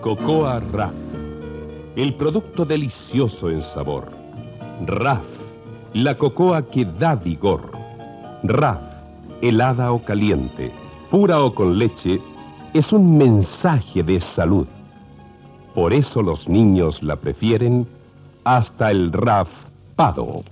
Cocoa Raf. El producto delicioso en sabor. Raf, la cocoa que da vigor. Raf, helada o caliente, pura o con leche, es un mensaje de salud. Por eso los niños la prefieren hasta el Raf Pado.